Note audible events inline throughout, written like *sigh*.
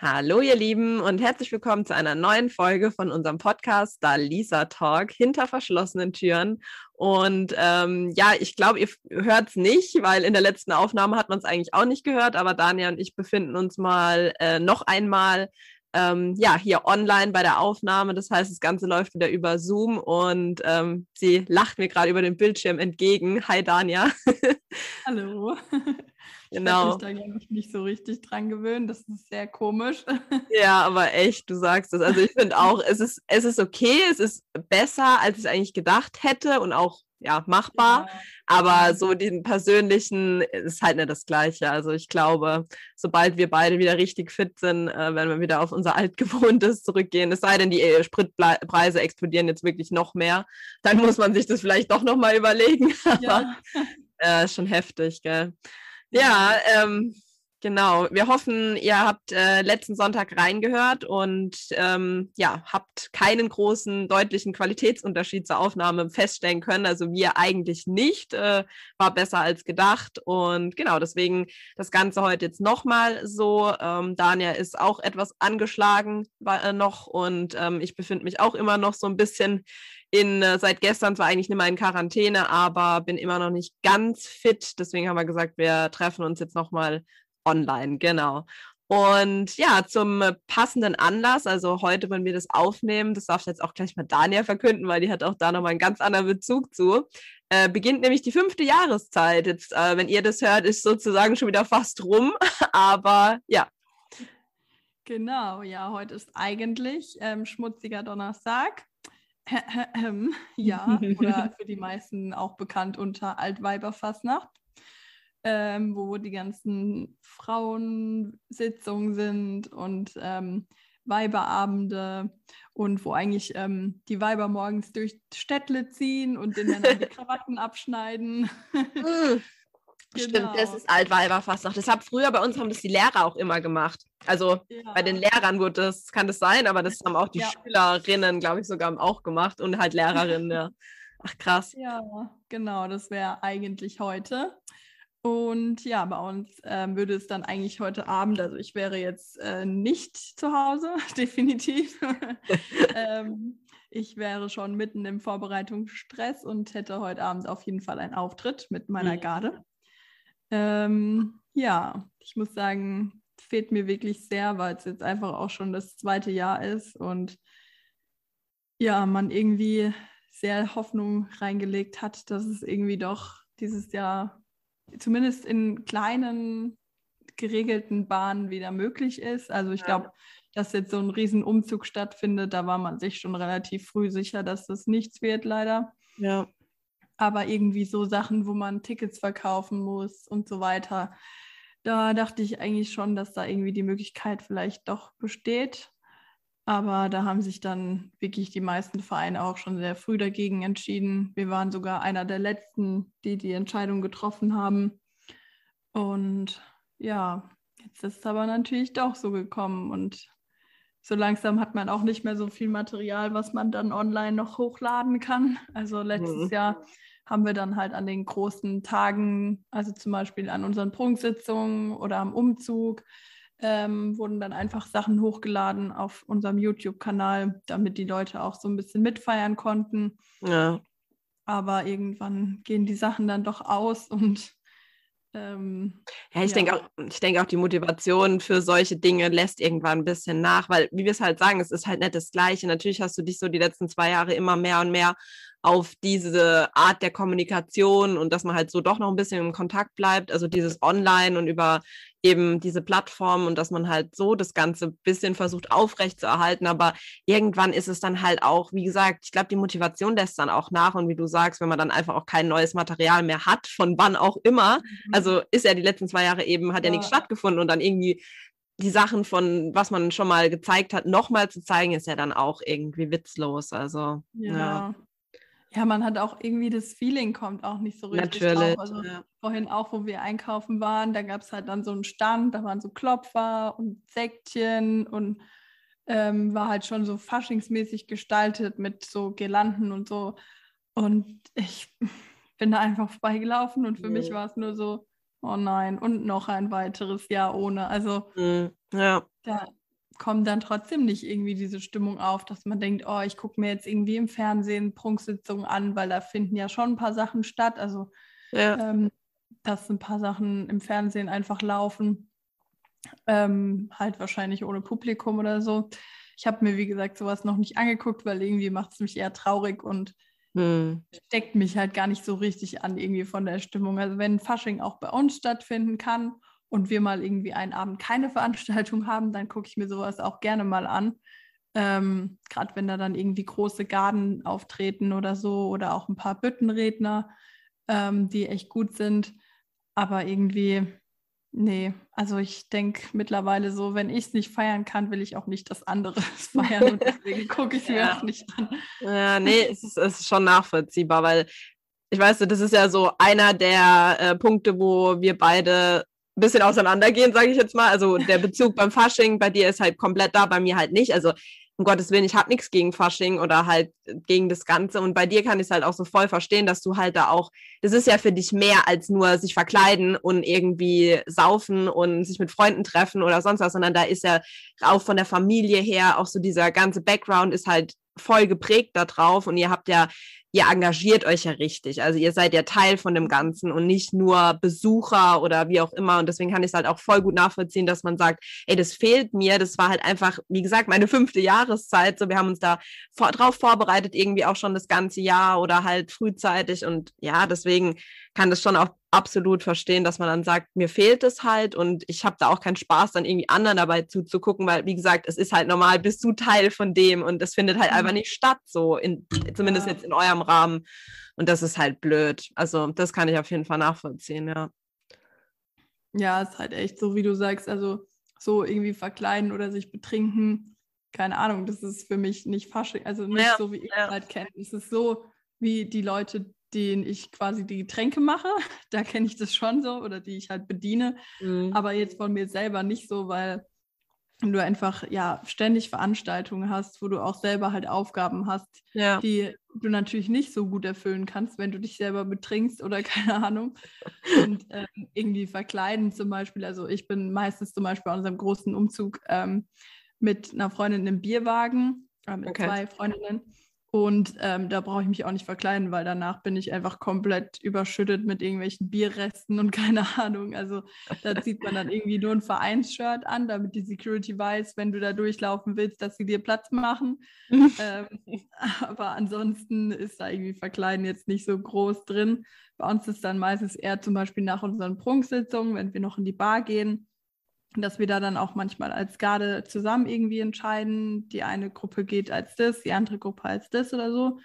Hallo ihr Lieben und herzlich willkommen zu einer neuen Folge von unserem Podcast Da Lisa Talk hinter verschlossenen Türen. Und ähm, ja, ich glaube, ihr hört es nicht, weil in der letzten Aufnahme hat man es eigentlich auch nicht gehört, aber Daniel und ich befinden uns mal äh, noch einmal ähm, ja, hier online bei der Aufnahme. Das heißt, das Ganze läuft wieder über Zoom und ähm, sie lacht mir gerade über den Bildschirm entgegen. Hi Dania. *laughs* Hallo. Genau. Ich habe mich da, glaube ich, nicht so richtig dran gewöhnt. Das ist sehr komisch. *laughs* Ja, aber echt, du sagst es. Also ich finde auch, es ist, es ist okay, es ist besser, als ich es eigentlich gedacht hätte und auch ja, machbar. Ja. Aber so den persönlichen ist halt nicht das Gleiche. Also ich glaube, sobald wir beide wieder richtig fit sind, äh, werden wir wieder auf unser altgewohntes zurückgehen. Es sei denn, die äh, Spritpreise explodieren jetzt wirklich noch mehr. Dann muss man sich das vielleicht doch nochmal überlegen. *laughs* Ja. Aber äh, schon heftig, gell? Ja, ähm, genau. Wir hoffen, ihr habt äh, letzten Sonntag reingehört und ähm, ja, habt keinen großen, deutlichen Qualitätsunterschied zur Aufnahme feststellen können. Also wir eigentlich nicht. Äh, war besser als gedacht. Und genau, deswegen das Ganze heute jetzt nochmal so. Ähm, Daniel ist auch etwas angeschlagen war, äh, noch und ähm, ich befinde mich auch immer noch so ein bisschen in, äh, seit gestern zwar eigentlich nicht mehr in Quarantäne, aber bin immer noch nicht ganz fit. Deswegen haben wir gesagt, wir treffen uns jetzt nochmal online. Genau. Und ja, zum passenden Anlass, also heute, wenn wir das aufnehmen, das darf jetzt auch gleich mal Dania verkünden, weil die hat auch da nochmal einen ganz anderen Bezug zu, äh, beginnt nämlich die fünfte Jahreszeit. Jetzt, äh, wenn ihr das hört, ist sozusagen schon wieder fast rum, aber ja. Genau, ja, heute ist eigentlich ähm, schmutziger Donnerstag. ja, oder für die meisten auch bekannt unter Altweiberfastnacht, ähm, wo die ganzen Frauensitzungen sind und ähm, Weiberabende und wo eigentlich ähm, die Weiber morgens durch Städtle ziehen und den Männern die *laughs* Krawatten abschneiden. Hm. *laughs* Stimmt, das ist Altweiberfastnacht. Deshalb früher bei uns haben das die Lehrer auch immer gemacht. Also ja. bei den Lehrern wurde das, kann das sein, aber das haben auch die ja. Schülerinnen, glaube ich, sogar auch gemacht und halt Lehrerinnen, ja. *laughs* Ach krass. Ja, genau, das wäre eigentlich heute. Und ja, bei uns ähm, würde es dann eigentlich heute Abend, also ich wäre jetzt äh, nicht zu Hause, *laughs* definitiv. *laughs* ähm, ich wäre schon mitten im Vorbereitungsstress und hätte heute Abend auf jeden Fall einen Auftritt mit meiner. Garde. Ähm, ja, ich muss sagen, fehlt mir wirklich sehr, weil es jetzt einfach auch schon das zweite Jahr ist und ja, man irgendwie sehr Hoffnung reingelegt hat, dass es irgendwie doch dieses Jahr zumindest in kleinen geregelten Bahnen wieder möglich ist. Also ich ja. glaube, dass jetzt so ein Riesenumzug stattfindet, da war man sich schon relativ früh sicher, dass das nichts wird, leider. Ja aber irgendwie so Sachen, wo man Tickets verkaufen muss und so weiter. Da dachte ich eigentlich schon, dass da irgendwie die Möglichkeit vielleicht doch besteht. Aber da haben sich dann wirklich die meisten Vereine auch schon sehr früh dagegen entschieden. Wir waren sogar einer der letzten, die die Entscheidung getroffen haben. Und ja, jetzt ist es aber natürlich doch so gekommen. Und so langsam hat man auch nicht mehr so viel Material, was man dann online noch hochladen kann. Also letztes mhm. Jahr haben wir dann halt an den großen Tagen, also zum Beispiel an unseren Prunksitzungen oder am Umzug, ähm, wurden dann einfach Sachen hochgeladen auf unserem YouTube-Kanal, damit die Leute auch so ein bisschen mitfeiern konnten. Ja. Aber irgendwann gehen die Sachen dann doch aus und ähm, ja, ich ja. denke auch, ich denke auch, die Motivation für solche Dinge lässt irgendwann ein bisschen nach, weil, wie wir es halt sagen, es ist halt nicht das Gleiche. Natürlich hast du dich so die letzten zwei Jahre immer mehr und mehr auf diese Art der Kommunikation und dass man halt so doch noch ein bisschen im Kontakt bleibt, also dieses Online und über eben diese Plattform und dass man halt so das Ganze ein bisschen versucht aufrechtzuerhalten. Aber irgendwann ist es dann halt auch, wie gesagt, ich glaube, die Motivation lässt dann auch nach. Und wie du sagst, wenn man dann einfach auch kein neues Material mehr hat, von wann auch immer, mhm. also ist ja die letzten zwei Jahre eben, hat ja, ja nichts stattgefunden und dann irgendwie die Sachen von, was man schon mal gezeigt hat, nochmal zu zeigen, ist ja dann auch irgendwie witzlos. Also, ja. ja. Ja, man hat auch irgendwie das Feeling kommt auch nicht so richtig Natürlich, drauf. Also ja. vorhin auch, wo wir einkaufen waren, da gab es halt dann so einen Stand, da waren so Klopfer und Säckchen und ähm, war halt schon so faschingsmäßig gestaltet mit so Girlanden und so. Und ich *laughs* bin da einfach vorbeigelaufen und für ja. mich war es nur so, oh nein, und noch ein weiteres Jahr ohne. Also mhm. ja. da kommt dann trotzdem nicht irgendwie diese Stimmung auf, dass man denkt, oh, ich gucke mir jetzt irgendwie im Fernsehen Prunksitzungen an, weil da finden ja schon ein paar Sachen statt. Also, ja. ähm, dass ein paar Sachen im Fernsehen einfach laufen. Ähm, halt wahrscheinlich ohne Publikum oder so. Ich habe mir, wie gesagt, sowas noch nicht angeguckt, weil irgendwie macht es mich eher traurig und hm. steckt mich halt gar nicht so richtig an, irgendwie von der Stimmung. Also wenn Fasching auch bei uns stattfinden kann und wir mal irgendwie einen Abend keine *laughs* Veranstaltung haben, dann gucke ich mir sowas auch gerne mal an. Ähm, Gerade wenn da dann irgendwie große Garden auftreten oder so oder auch ein paar Büttenredner, ähm, die echt gut sind. Aber irgendwie, nee, also ich denke mittlerweile so, wenn ich es nicht feiern kann, will ich auch nicht das andere *laughs* feiern und deswegen *laughs* gucke ich es mir auch nicht an. Ja, nee, es ist, es ist schon nachvollziehbar, weil ich weiß, das ist ja so einer der äh, Punkte, wo wir beide bisschen auseinandergehen, sage ich jetzt mal. Also der Bezug beim Fasching bei dir ist halt komplett da, bei mir halt nicht. Also um Gottes Willen, ich habe nichts gegen Fasching oder halt gegen das Ganze. Und bei dir kann ich es halt auch so voll verstehen, dass du halt da auch, das ist ja für dich mehr als nur sich verkleiden und irgendwie saufen und sich mit Freunden treffen oder sonst was, sondern da ist ja auch von der Familie her auch so dieser ganze Background ist halt voll geprägt da drauf und ihr habt ja ihr engagiert euch ja richtig. Also ihr seid ja Teil von dem Ganzen und nicht nur Besucher oder wie auch immer. Und deswegen kann ich es halt auch voll gut nachvollziehen, dass man sagt, ey, das fehlt mir. Das war halt einfach, wie gesagt, meine fünfte Jahreszeit. So, wir haben uns da vor, drauf vorbereitet, irgendwie auch schon das ganze Jahr oder halt frühzeitig. Und ja, deswegen kann das schon auch absolut verstehen, dass man dann sagt, mir fehlt es halt und ich habe da auch keinen Spaß, dann irgendwie anderen dabei zuzugucken, weil, wie gesagt, es ist halt normal, bist du Teil von dem und es findet halt einfach mhm. nicht statt, so in, zumindest ja. jetzt in eurem Rahmen. Und das ist halt blöd. Also, das kann ich auf jeden Fall nachvollziehen, ja. Ja, ist halt echt so, wie du sagst, also so irgendwie verkleiden oder sich betrinken, keine Ahnung, das ist für mich nicht Fasching, also nicht ja, so, wie ich ja. halt kenne. Es ist so, wie die Leute, denen ich quasi die Getränke mache. *laughs* Da kenne ich das schon so oder die ich halt bediene. Mhm. Aber jetzt von mir selber nicht so, weil du einfach ja ständig Veranstaltungen hast, wo du auch selber halt Aufgaben hast, ja. die du natürlich nicht so gut erfüllen kannst, wenn du dich selber betrinkst oder *laughs* keine Ahnung. Und ähm, irgendwie verkleiden zum Beispiel. Also ich bin meistens zum Beispiel bei unserem großen Umzug ähm, mit einer Freundin im Bierwagen, äh, mit okay. zwei Freundinnen. Und ähm, da brauche ich mich auch nicht verkleiden, weil danach bin ich einfach komplett überschüttet mit irgendwelchen Bierresten und *laughs* keine Ahnung. Also da zieht man dann irgendwie nur ein Vereinsshirt an, damit die Security weiß, wenn du da durchlaufen willst, dass sie dir Platz machen. *laughs* ähm, aber ansonsten ist da irgendwie Verkleiden jetzt nicht so groß drin. Bei uns ist dann meistens eher zum Beispiel nach unseren Prunksitzungen, wenn wir noch in die Bar gehen, dass wir da dann auch manchmal als Garde zusammen irgendwie entscheiden. Die eine Gruppe geht als das, die andere Gruppe als das oder so.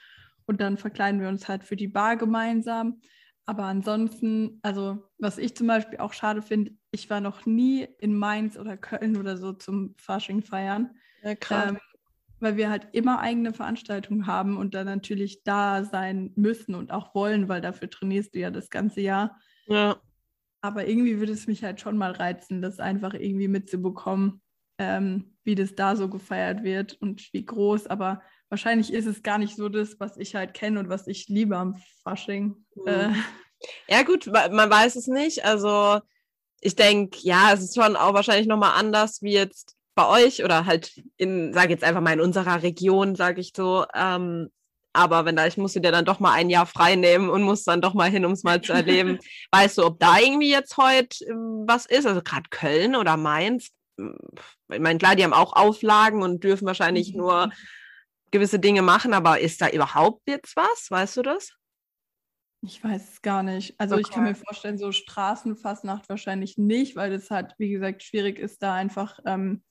Und dann verkleiden wir uns halt für die Bar gemeinsam. Aber ansonsten, also was ich zum Beispiel auch schade finde, ich war noch nie in Mainz oder Köln oder so zum Fasching feiern. Ja, krass. Ähm, weil wir halt immer eigene Veranstaltungen haben und dann natürlich da sein müssen und auch wollen, weil dafür trainierst du ja das ganze Jahr. Ja. Aber irgendwie würde es mich halt schon mal reizen, das einfach irgendwie mitzubekommen, ähm, wie das da so gefeiert wird und wie groß. Aber wahrscheinlich ist es gar nicht so das, was ich halt kenne und was ich liebe am Fasching. Mhm. Äh. Ja, gut, man weiß es nicht. Also ich denke, ja, es ist schon auch wahrscheinlich nochmal anders wie jetzt bei euch oder halt in, sage jetzt einfach mal in unserer Region, sage ich so. Ähm, aber wenn da, ich musste dir dann doch mal ein Jahr frei nehmen und muss dann doch mal hin, um es mal zu erleben. *laughs* weißt du, ob da irgendwie jetzt heute ähm, was ist? Also gerade Köln oder Mainz? Ich meine, klar, die haben auch Auflagen und dürfen wahrscheinlich mhm. nur gewisse Dinge machen, aber ist da überhaupt jetzt was? Weißt du das? Ich weiß es gar nicht. Also okay. ich kann mir vorstellen, so Straßenfastnacht wahrscheinlich nicht, weil das halt, wie gesagt, schwierig ist, da einfach ähm,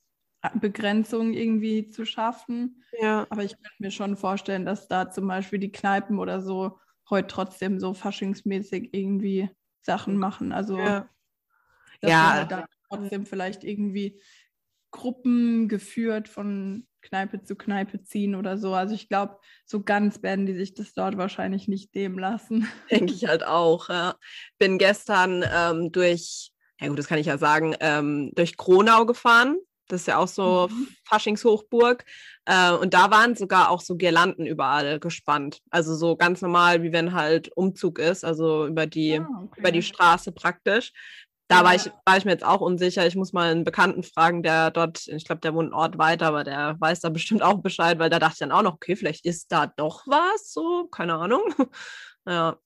Begrenzung irgendwie zu schaffen. Ja. Aber ich könnte mir schon vorstellen, dass da zum Beispiel die Kneipen oder so heute trotzdem so faschingsmäßig irgendwie Sachen machen. Also ja, ja. Da trotzdem vielleicht irgendwie Gruppen geführt von Kneipe zu Kneipe ziehen oder so. Also ich glaube, so ganz werden die sich das dort wahrscheinlich nicht nehmen lassen. *laughs* Denke ich halt auch. Ja. Bin gestern ähm, durch, ja gut, das kann ich ja sagen, ähm, durch Kronau gefahren das ist ja auch so mhm. Faschingshochburg. Äh, und da waren sogar auch so Girlanden überall gespannt. Also so ganz normal, wie wenn halt Umzug ist, also über die, ah, okay. über die Straße praktisch. da ja. war, ich, war ich mir jetzt auch unsicher. Ich muss mal einen Bekannten fragen, der dort, ich glaube, der wohnt einen Ort weiter, aber der weiß da bestimmt auch Bescheid, weil da dachte ich dann auch noch, okay, vielleicht ist da doch was, so, keine Ahnung. *laughs* ja.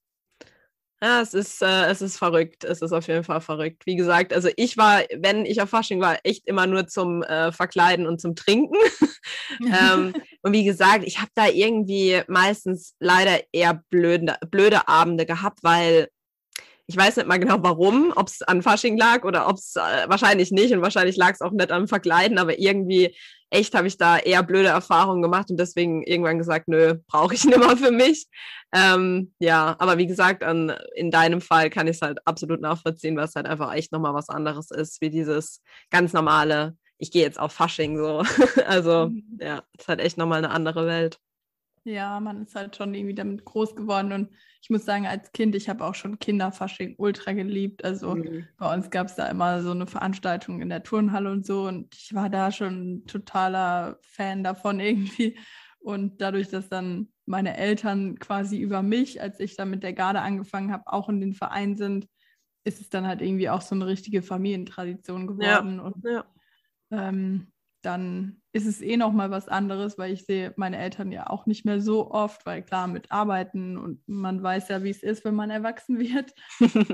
Ja, es ist, äh, es ist verrückt. Es ist auf jeden Fall verrückt. Wie gesagt, also ich war, wenn ich auf Fasching war, echt immer nur zum äh, Verkleiden und zum Trinken. *laughs* ähm, *laughs* und wie gesagt, ich habe da irgendwie meistens leider eher blöde, blöde Abende gehabt, weil ich weiß nicht mal genau warum, ob es an Fasching lag oder ob es äh, wahrscheinlich nicht und wahrscheinlich lag es auch nicht am Verkleiden, aber irgendwie echt habe ich da eher blöde Erfahrungen gemacht und deswegen irgendwann gesagt, nö, brauche ich *laughs* nicht mehr für mich. Ähm, ja, aber wie gesagt, an, in deinem Fall kann ich es halt absolut nachvollziehen, was halt einfach echt nochmal was anderes ist, wie dieses ganz normale, ich gehe jetzt auf Fasching so. *laughs* also mhm. ja, es ist halt echt nochmal eine andere Welt. Ja, man ist halt schon irgendwie damit groß geworden und ich muss sagen, als Kind, ich habe auch schon Kinderfasching ultra geliebt. Also mhm. bei uns gab es da immer so eine Veranstaltung in der Turnhalle und so und ich war da schon totaler Fan davon *laughs* irgendwie. Und dadurch, dass dann meine Eltern quasi über mich, als ich dann mit der Garde angefangen habe, auch in den Verein sind, ist es dann halt irgendwie auch so eine richtige Familientradition geworden. Ja. Und ja. Ähm, dann ist es eh noch mal was anderes, weil ich sehe meine Eltern ja auch nicht mehr so oft, weil klar mit Arbeiten und man weiß ja, wie es ist, wenn man erwachsen *laughs* wird.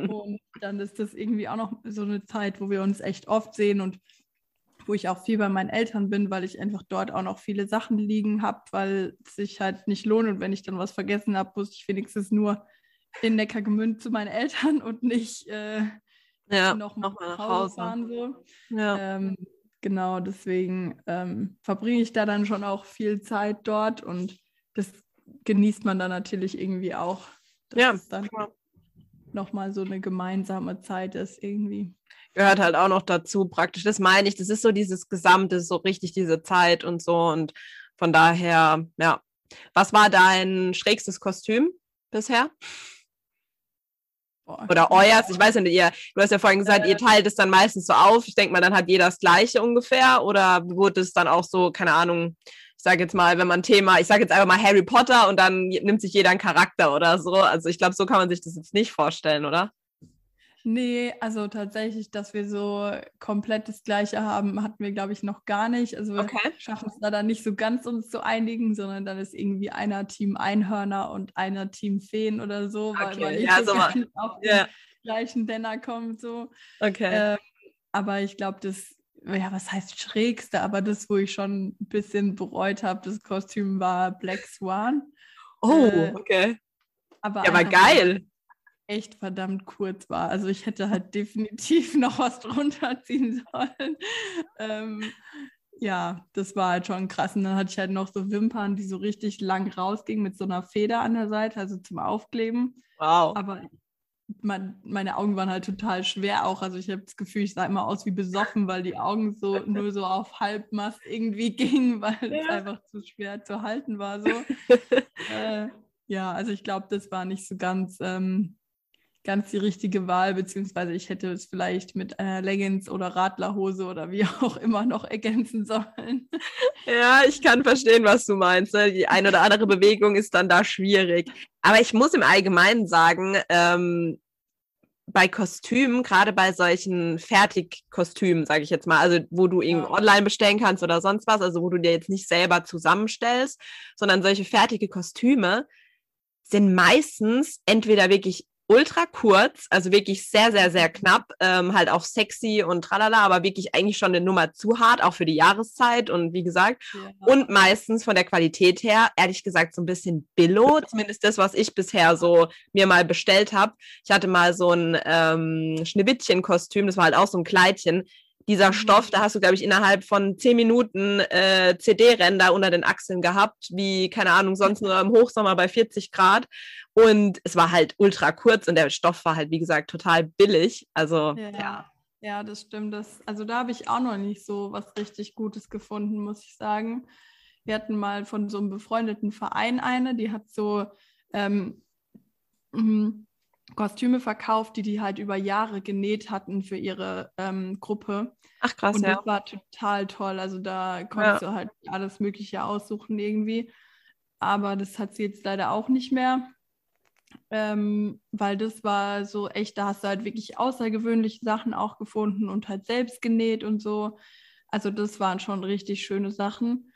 und dann ist das irgendwie auch noch so eine Zeit, wo wir uns echt oft sehen und wo ich auch viel bei meinen Eltern bin, weil ich einfach dort auch noch viele Sachen liegen habe, weil es sich halt nicht lohnt und wenn ich dann was vergessen habe, muss ich wenigstens nur in Neckargemünd zu meinen *laughs* Eltern und nicht äh, ja, noch mal nach Hause fahren. So. Ja. Ähm, genau, deswegen ähm, verbringe ich da dann schon auch viel Zeit dort und das genießt man dann natürlich irgendwie auch. Dass ja, es dann klar. nochmal so eine gemeinsame Zeit ist irgendwie. Gehört halt auch noch dazu, praktisch. Das meine ich, das ist so dieses Gesamte, so richtig diese Zeit und so. Und von daher, ja. Was war dein schrägstes Kostüm bisher? Oder euers, ich weiß nicht, ihr, du hast ja vorhin gesagt, ihr teilt es dann meistens so auf. Ich denke mal, dann hat jeder das gleiche ungefähr. Oder wurde es dann auch so, keine Ahnung, ich sage jetzt mal, wenn man Thema, ich sage jetzt einfach mal Harry Potter und dann nimmt sich jeder einen Charakter oder so. Also ich glaube, so kann man sich das jetzt nicht vorstellen, oder? Nee, also tatsächlich, dass wir so komplett das Gleiche haben, hatten wir, glaube ich, noch gar nicht. Also wir okay. schaffen es da dann nicht so ganz uns zu einigen, sondern dann ist irgendwie einer Team Einhörner und einer Team Feen oder so, weil okay. man *laughs* nicht ja, so auf den yeah. gleichen Denner kommt. So. Okay. Ähm, aber ich glaube, das, ja, was heißt schrägste, aber das, wo ich schon ein bisschen bereut habe, das Kostüm war Black Swan. Oh, äh, okay. Aber ja, aber geil echt verdammt kurz war. Also ich hätte halt *laughs* definitiv noch was drunter ziehen sollen. Ähm, ja, das war halt schon krass. Und dann hatte ich halt noch so Wimpern, die so richtig lang rausgingen mit so einer Feder an der Seite, also zum Aufkleben. Wow. Aber mein, meine Augen waren halt total schwer auch. Also ich habe das Gefühl, ich sah immer aus wie besoffen, weil die Augen so *laughs* nur so auf Halbmast irgendwie *laughs* gingen, weil ja. es einfach zu schwer zu halten war. So. äh, ja, also ich glaube, das war nicht so ganz ähm, ganz die richtige Wahl, beziehungsweise ich hätte es vielleicht mit einer Leggings oder Radlerhose oder wie *laughs* auch immer noch ergänzen sollen. Ja, ich kann verstehen, was du meinst. Ne? Die eine oder andere Bewegung ist dann da schwierig. Aber ich muss im Allgemeinen sagen, ähm, bei Kostümen, gerade bei solchen Fertigkostümen, sage ich jetzt mal, also wo du ihn ja. online bestellen kannst oder sonst was, also wo du dir jetzt nicht selber zusammenstellst, sondern solche fertige Kostüme sind meistens entweder wirklich ultra kurz, also wirklich sehr, sehr, sehr knapp, ähm, halt auch sexy und tralala, aber wirklich eigentlich schon eine Nummer zu hart, auch für die Jahreszeit und wie gesagt, ja. und meistens von der Qualität her, ehrlich gesagt, so ein bisschen billo, zumindest das, was ich bisher so mir mal bestellt habe. Ich hatte mal so ein ähm, Schneewittchen-Kostüm, das war halt auch so ein Kleidchen, dieser mhm. Stoff, da hast du, glaube ich, innerhalb von zehn Minuten äh, CD-Ränder unter den Achseln gehabt, wie, keine Ahnung, sonst nur im Hochsommer bei 40 Grad. Und es war halt ultra kurz und der Stoff war halt, wie gesagt, total billig. Also, ja. Ja, ja das stimmt. Das, also da habe ich auch noch nicht so was richtig Gutes gefunden, muss ich sagen. Wir hatten mal von so einem befreundeten Verein eine, die hat so ähm, mhm, Kostüme verkauft, die die halt über Jahre genäht hatten für ihre ähm, Gruppe. Ach krass, Und das ja. war total toll. Also da konntest ja. du halt alles Mögliche aussuchen irgendwie. Aber das hat sie jetzt leider auch nicht mehr. ähm, weil das war so echt, da hast du halt wirklich außergewöhnliche Sachen auch gefunden und halt selbst genäht und so. Also das waren schon richtig schöne Sachen.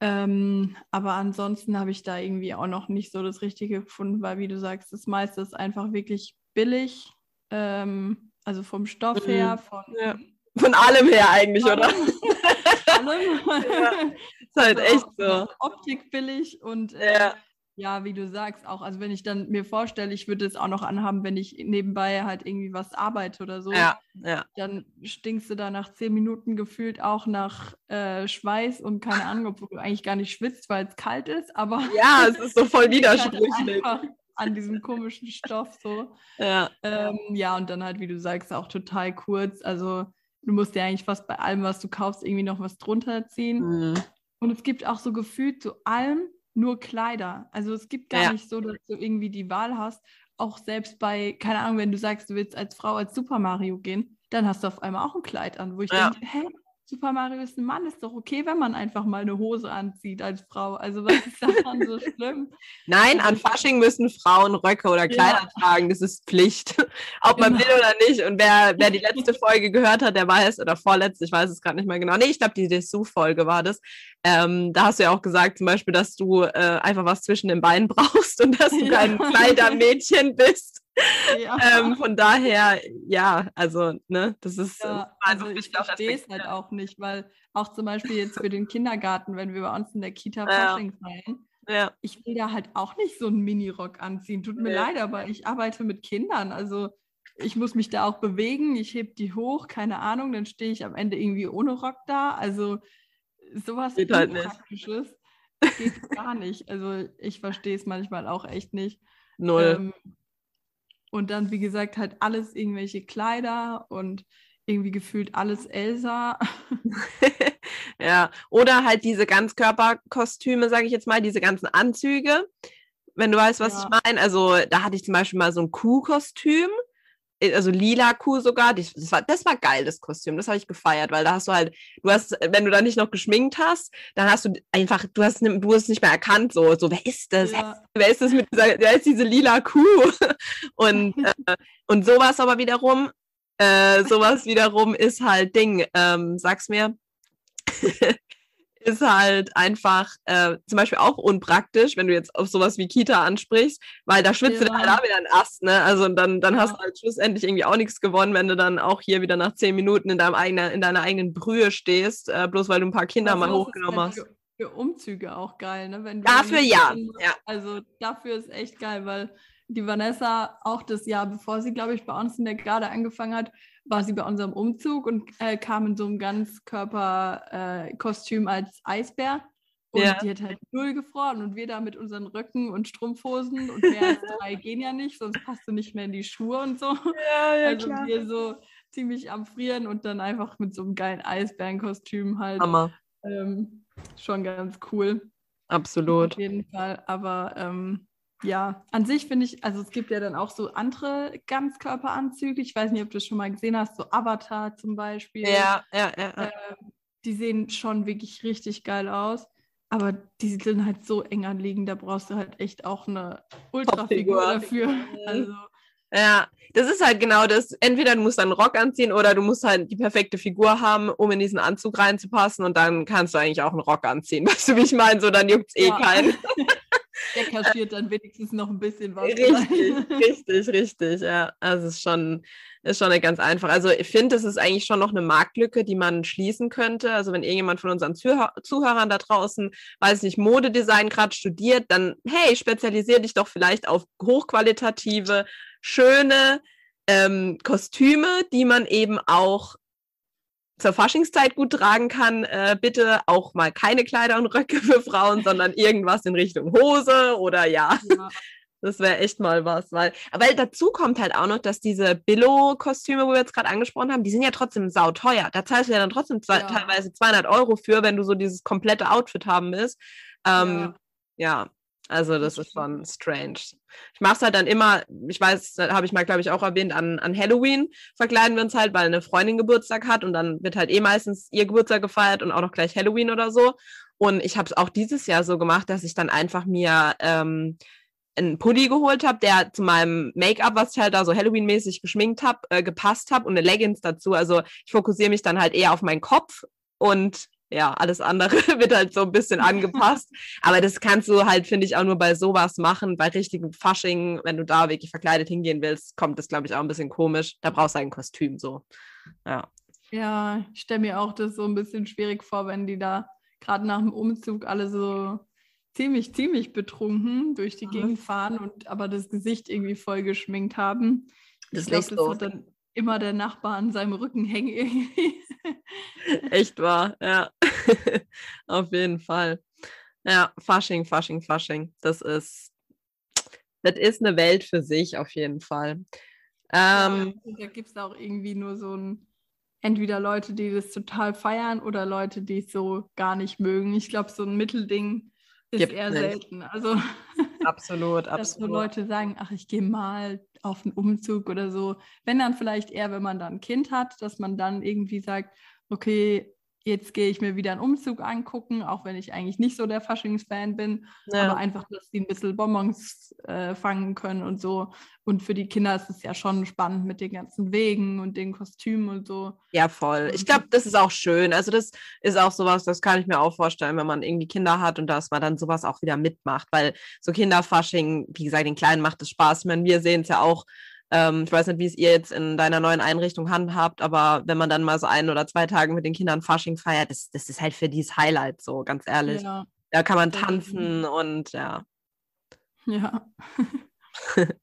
Ähm, aber ansonsten habe ich da irgendwie auch noch nicht so das Richtige gefunden, weil wie du sagst, das meiste ist einfach wirklich billig. Ähm, also vom Stoff mhm. her, von, ja. von allem her eigentlich, von oder? allem. *laughs* ja. Ist halt also echt so. Optik billig und äh, ja ja, wie du sagst, auch, also wenn ich dann mir vorstelle, ich würde es auch noch anhaben, wenn ich nebenbei halt irgendwie was arbeite oder so, ja, ja. dann stinkst du da nach zehn Minuten gefühlt auch nach äh, Schweiß und keine Ahnung, obwohl du eigentlich gar nicht schwitzt, weil es kalt ist, aber ja, es ist so voll *laughs* widersprüchlich. Halt an diesem komischen Stoff so. Ja. Ähm, ja, und dann halt, wie du sagst, auch total kurz. Also du musst ja eigentlich fast bei allem, was du kaufst, irgendwie noch was drunter ziehen. Mhm. Und es gibt auch so gefühlt zu allem nur Kleider. Also es gibt gar ja. nicht so, dass du irgendwie die Wahl hast. Auch selbst bei, keine Ahnung, wenn du sagst, du willst als Frau als Super Mario gehen, dann hast du auf einmal auch ein Kleid an, wo ich ja. denke, hä, Super Mario ist ein Mann, ist doch okay, wenn man einfach mal eine Hose anzieht als Frau. Also was ist daran so schlimm? *laughs* Nein, an Fasching müssen Frauen Röcke oder Kleider ja. tragen. Das ist Pflicht. *laughs* Ob genau. man will oder nicht. Und wer, wer die *laughs* letzte Folge gehört hat, der weiß, oder vorletzte, ich weiß es gerade nicht mehr genau. Nee, ich glaube, die Dessous-Folge war das. Ähm, da hast du ja auch gesagt, zum Beispiel, dass du äh, einfach was zwischen den Beinen brauchst und dass du ja. kein Kleidermädchen bist. *laughs* Ja. Ähm, von daher, ja, also, ne, das ist. Ja, also ich verstehe es halt auch nicht, weil auch zum Beispiel jetzt für den Kindergarten, wenn wir bei uns in der Kita Fasching feiern, ja. ich will da halt auch nicht so einen Minirock anziehen. Tut mir leid, aber ich arbeite mit Kindern. Also ich muss mich da auch bewegen, ich heb die hoch, keine Ahnung, dann stehe ich am Ende irgendwie ohne Rock da. Also sowas geht halt Praktisches geht gar nicht. Also ich verstehe es manchmal auch echt nicht. Null. Ähm, und dann, wie gesagt, halt alles irgendwelche Kleider und irgendwie gefühlt alles Elsa. *laughs* ja, oder halt diese Ganzkörperkostüme, sage ich jetzt mal, diese ganzen Anzüge. Wenn du weißt, was ja. ich meine. Also da hatte ich zum Beispiel mal so ein Kuhkostüm also lila Kuh sogar, das war, das war geil, das Kostüm, das habe ich gefeiert, weil da hast du halt, du hast, wenn du da nicht noch geschminkt hast, dann hast du einfach, du hast, du hast nicht mehr erkannt, so, so, wer ist das? Ja. Wer ist das mit dieser, wer ist diese lila Kuh? *laughs* Und, äh, und sowas aber wiederum, äh, sowas wiederum ist halt Ding, ähm, sag's mir, *laughs* ist halt einfach äh, zum Beispiel auch unpraktisch, wenn du jetzt auf sowas wie Kita ansprichst, weil da schwitzt ja. du halt auch wieder ein Ast, ne? Also dann, dann ja. hast du halt schlussendlich irgendwie auch nichts gewonnen, wenn du dann auch hier wieder nach zehn Minuten in, deinem eigenen, in deiner eigenen Brühe stehst, äh, bloß weil du ein paar Kinder also mal hochgenommen halt hast. Für, für, Umzüge auch geil, ne? Wenn dafür ja. ja. Also dafür ist echt geil, weil die Vanessa auch das Jahr, bevor sie, glaube ich, bei uns in der Garde angefangen hat, war sie bei unserem Umzug und äh, kam in so einem Ganzkörperkostüm äh, als Eisbär. Und ja. die hat halt null gefroren und wir da mit unseren Röcken und Strumpfhosen und mehr als *laughs* drei gehen ja nicht, sonst passt du nicht mehr in die Schuhe und so. Ja, ja, also klar. wir so ziemlich am Frieren und dann einfach mit so einem geilen Eisbärenkostüm halt. Hammer. Ähm, schon ganz cool. Absolut. Auf jeden Fall. Aber ähm, ja, an sich finde ich, also es gibt ja dann auch so andere Ganzkörperanzüge. Ich weiß nicht, ob du das schon mal gesehen hast, so Avatar zum Beispiel. Ja, ja, ja. Äh, die sehen schon wirklich richtig geil aus. Aber die sind halt so eng anliegend, da brauchst du halt echt auch eine Ultrafigur dafür. Also, ja, das ist halt genau das. Entweder du musst einen Rock anziehen oder du musst halt die perfekte Figur haben, um in diesen Anzug reinzupassen und dann kannst du eigentlich auch einen Rock anziehen. *laughs* Weißt du, wie ich meine? So, dann juckt es eh ja. keinen. *laughs* Der kaschiert dann wenigstens noch ein bisschen was. Richtig, *laughs* richtig, richtig. Ja, also es ist schon, ist schon ganz einfach. Also ich finde, es ist eigentlich schon noch eine Marktlücke, die man schließen könnte. Also wenn irgendjemand von unseren Zuhör Zuhörern da draußen, weiß nicht, Modedesign gerade studiert, dann hey, spezialisier dich doch vielleicht auf hochqualitative, schöne ähm, Kostüme, die man eben auch zur Faschingszeit gut tragen kann, äh, bitte auch mal keine Kleider und Röcke *laughs* für Frauen, sondern irgendwas in Richtung Hose oder ja. ja. Das wäre echt mal was, weil, weil dazu kommt halt auch noch, dass diese Billo-Kostüme, wo wir jetzt gerade angesprochen haben, die sind ja trotzdem sauteuer. Da zahlst du ja dann trotzdem ja. teilweise 200 Euro für, wenn du so dieses komplette Outfit haben willst. Ähm, ja. ja. Also das ist schon strange. Ich mache es halt dann immer, ich weiß, habe ich mal, glaube ich, auch erwähnt, an, an Halloween verkleiden wir uns halt, weil eine Freundin Geburtstag hat und dann wird halt eh meistens ihr Geburtstag gefeiert und auch noch gleich Halloween oder so. Und ich habe es auch dieses Jahr so gemacht, dass ich dann einfach mir ähm, einen Pulli geholt habe, der zu meinem Make-up, was ich halt da so Halloween-mäßig geschminkt habe, äh, gepasst habe und eine Leggings dazu. Also ich fokussiere mich dann halt eher auf meinen Kopf und ja, alles andere *laughs* wird halt so ein bisschen angepasst. Aber das kannst du halt, finde ich, auch nur bei sowas machen. Bei richtigem Fasching, wenn du da wirklich verkleidet hingehen willst, kommt das, glaube ich, auch ein bisschen komisch. Da brauchst du ein Kostüm so. Ja. Ja, ich stelle mir auch das so ein bisschen schwierig vor, wenn die da gerade nach dem Umzug alle so ziemlich, ziemlich betrunken durch die Gegend fahren und aber das Gesicht irgendwie voll geschminkt haben. Das ich glaube, das hat dann immer der Nachbar an seinem Rücken hängen irgendwie. *laughs* Echt wahr, ja. *laughs* Auf jeden Fall. Ja, Fasching, Fasching, Fasching. Das ist, das ist eine Welt für sich auf jeden Fall. Ähm, ja, da gibt es auch irgendwie nur so ein, entweder Leute, die das total feiern oder Leute, die es so gar nicht mögen. Ich glaube, so ein Mittelding ist eher nicht. selten. Also absolut, *laughs* absolut. Dass so Leute sagen, ach, ich gehe mal auf einen Umzug oder so. Wenn dann vielleicht eher, wenn man dann ein Kind hat, dass man dann irgendwie sagt, okay, jetzt gehe ich mir wieder einen Umzug angucken, auch wenn ich eigentlich nicht so der Faschingsfan bin, ja. aber einfach, dass die ein bisschen Bonbons äh, fangen können und so. Und für die Kinder ist es ja schon spannend mit den ganzen Wegen und den Kostümen und so. Ja, voll. Ich glaube, das ist auch schön. Also das ist auch sowas, das kann ich mir auch vorstellen, wenn man irgendwie Kinder hat und dass man dann sowas auch wieder mitmacht, weil so Kinderfasching, wie gesagt, den Kleinen macht es Spaß. Ich meine, wir sehen es ja auch ähm, ich weiß nicht, wie es ihr jetzt in deiner neuen Einrichtung handhabt, aber wenn man dann mal so ein oder zwei Tage mit den Kindern Fasching feiert, das, das ist halt für die das Highlight, so ganz ehrlich. Ja. Da kann man tanzen und ja. Ja. *laughs*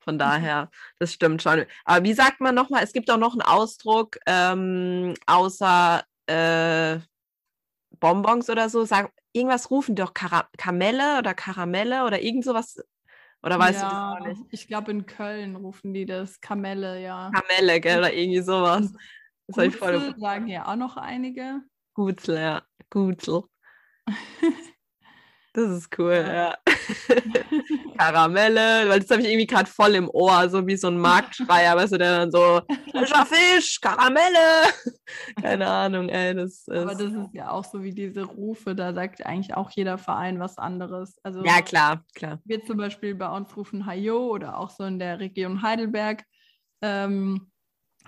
Von daher, das stimmt schon. Aber wie sagt man nochmal, es gibt auch noch einen Ausdruck, ähm, außer äh, Bonbons oder so, sagen, irgendwas rufen doch Kara Kamelle oder Karamelle oder irgend sowas oder weißt ja, du das auch nicht? Ich glaube, in Köln rufen die das Kamelle, ja. Kamelle, gell, oder irgendwie sowas. Das Gutzel voll... sagen ja auch noch einige. Gutzel, ja. Gutzel. *laughs* Das ist cool, ja. *laughs* Karamelle, weil das habe ich irgendwie gerade voll im Ohr, so wie so ein Marktschreier, weißt du, der dann so, frischer *laughs* Fisch, Karamelle. *laughs* Keine Ahnung, ey, das ist. Aber das ist ja auch so wie diese Rufe, da sagt eigentlich auch jeder Verein was anderes. Also ja, klar, klar. Wir zum Beispiel bei uns rufen Hayo oder auch so in der Region Heidelberg. Ähm,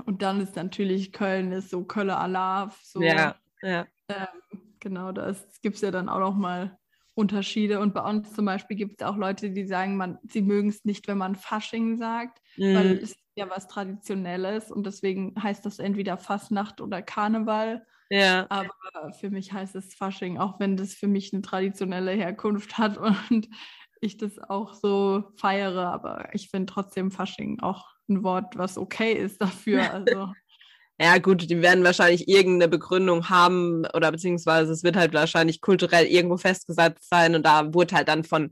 und dann ist natürlich Köln ist so Kölle Alaf. So, ja, ja. Ähm, genau, das gibt es ja dann auch noch mal Unterschiede. Und bei uns zum Beispiel gibt es auch Leute, die sagen, man, sie mögen es nicht, wenn man Fasching sagt, mhm. weil es ja was Traditionelles und deswegen heißt das entweder Fastnacht oder Karneval. Ja. Aber für mich heißt es Fasching, auch wenn das für mich eine traditionelle Herkunft hat und *laughs* ich das auch so feiere. Aber ich finde trotzdem Fasching auch ein Wort, was okay ist dafür. *laughs* Also ja, gut, die werden wahrscheinlich irgendeine Begründung haben oder beziehungsweise es wird halt wahrscheinlich kulturell irgendwo festgesetzt sein und da wurde halt dann von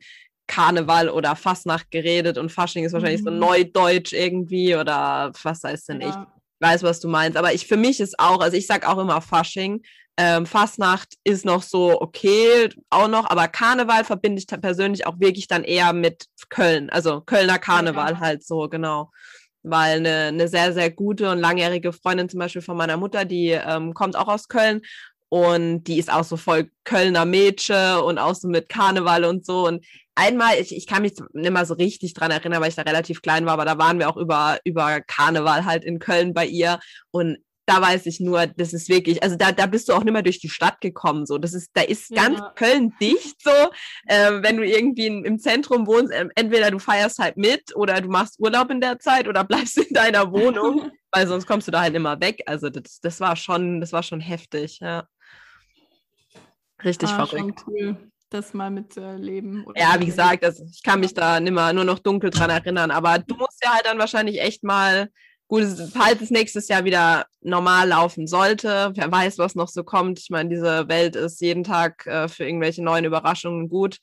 Karneval oder Fastnacht geredet und Fasching ist wahrscheinlich mhm. so Neudeutsch irgendwie oder was heißt denn ja. ich weiß, was du meinst. Aber ich für mich ist auch, also ich sag auch immer Fasching. Ähm, Fastnacht ist noch so okay, auch noch, aber Karneval verbinde ich persönlich auch wirklich dann eher mit Köln, also Kölner Karneval ja. halt so, genau weil eine, eine sehr, sehr gute und langjährige Freundin zum Beispiel von meiner Mutter, die ähm, kommt auch aus Köln und die ist auch so voll Kölner Mädchen und auch so mit Karneval und so. Und einmal, ich, ich kann mich nicht mal so richtig dran erinnern, weil ich da relativ klein war, aber da waren wir auch über, über Karneval halt in Köln bei ihr. Und da weiß ich nur, das ist wirklich, also da, da bist du auch nicht mehr durch die Stadt gekommen. So, das ist, da ist ja. ganz Köln dicht so. Äh, wenn du irgendwie in, im Zentrum wohnst, äh, entweder du feierst halt mit oder du machst Urlaub in der Zeit oder *laughs* bleibst in deiner Wohnung, *laughs* weil sonst kommst du da halt immer weg. Also das, das war schon, das war schon heftig, ja. Richtig ah, verrückt. Cool, das mal mitzuerleben. Ja, wie gesagt, also ich kann mich da nimmer nur noch dunkel dran erinnern, aber du musst ja halt dann wahrscheinlich echt mal Gut, falls es nächstes Jahr wieder normal laufen sollte, wer weiß, was noch so kommt. Ich meine, diese Welt ist jeden Tag äh, für irgendwelche neuen Überraschungen gut.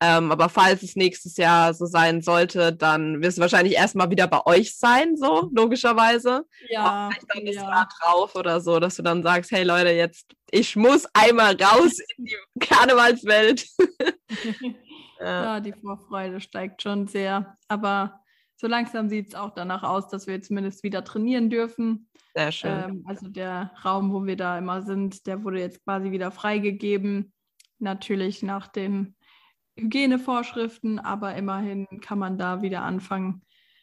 Ähm, aber falls es nächstes Jahr so sein sollte, dann wirst du wahrscheinlich erstmal wieder bei euch sein, so logischerweise. Ja. Auch vielleicht dann das ja. Jahr drauf oder so, dass du dann sagst, hey Leute, jetzt, ich muss einmal raus in die *laughs* Karnevalswelt. *laughs* *laughs* ja. ja, die Vorfreude steigt schon sehr. Aber so langsam sieht es auch danach aus, dass wir zumindest wieder trainieren dürfen. Sehr schön. Ähm, also der Raum, wo wir da immer sind, der wurde jetzt quasi wieder freigegeben. Natürlich nach dem Hygienevorschriften, aber immerhin kann man da wieder anfangen,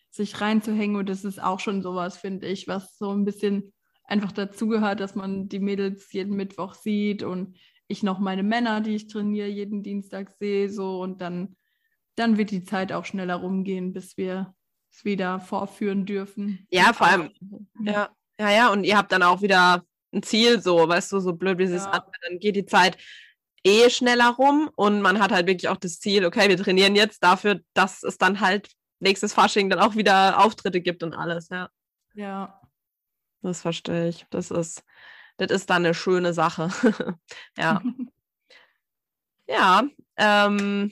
sich reinzuhängen. Und das ist auch schon sowas, finde ich, was so ein bisschen einfach dazugehört, dass man die Mädels jeden Mittwoch sieht und ich noch meine Männer, die ich trainiere, jeden Dienstag sehe, so und dann, dann wird die Zeit auch schneller rumgehen, bis wir wieder vorführen dürfen. Ja, vor allem, ja, ja, ja, und ihr habt dann auch wieder ein Ziel, so, weißt du, so blöd wie es ja. ist, dann geht die Zeit eh schneller rum und man hat halt wirklich auch das Ziel, okay, wir trainieren jetzt dafür, dass es dann halt nächstes Fasching dann auch wieder Auftritte gibt und alles, ja. Ja. Das verstehe ich. Das ist, das ist dann eine schöne Sache. *laughs* ja. *laughs* ja. Ähm,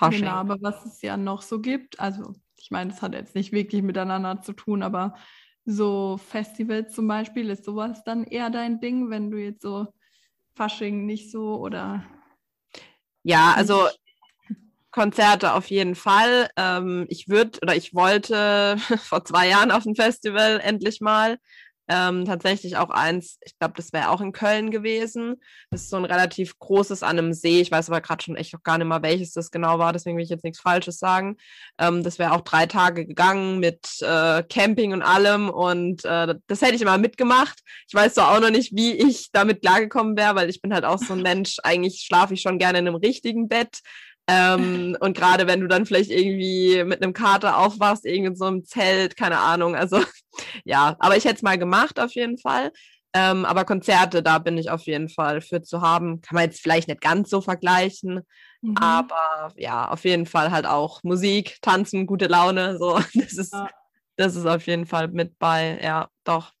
Fasching. Genau, aber was es ja noch so gibt, also ich meine, das hat jetzt nicht wirklich miteinander zu tun, aber so Festivals zum Beispiel, ist sowas dann eher dein Ding, wenn du jetzt so Fasching nicht so oder? Ja, also Konzerte auf jeden Fall. Ähm, ich würde oder ich wollte *laughs* vor zwei Jahren auf ein Festival endlich mal. Ähm, tatsächlich auch eins, ich glaube, das wäre auch in Köln gewesen. Das ist so ein relativ großes an einem See. Ich weiß aber gerade schon echt auch gar nicht mal, welches das genau war, deswegen will ich jetzt nichts Falsches sagen. Ähm, das wäre auch drei Tage gegangen mit äh, Camping und allem und äh, das hätte ich immer mitgemacht. Ich weiß so auch noch nicht, wie ich damit klargekommen wäre, weil ich bin halt auch so ein *laughs* Mensch, eigentlich schlafe ich schon gerne in einem richtigen Bett. Ähm, und gerade wenn du dann vielleicht irgendwie mit einem Kater aufwachst, irgendwie in so einem Zelt, keine Ahnung. Also *laughs* ja, aber ich hätte es mal gemacht auf jeden Fall. Ähm, aber Konzerte, da bin ich auf jeden Fall für zu haben. Kann man jetzt vielleicht nicht ganz so vergleichen, mhm. aber ja, auf jeden Fall halt auch Musik, Tanzen, gute Laune. So, *laughs* das ist, ja. das ist auf jeden Fall mit bei, ja, doch.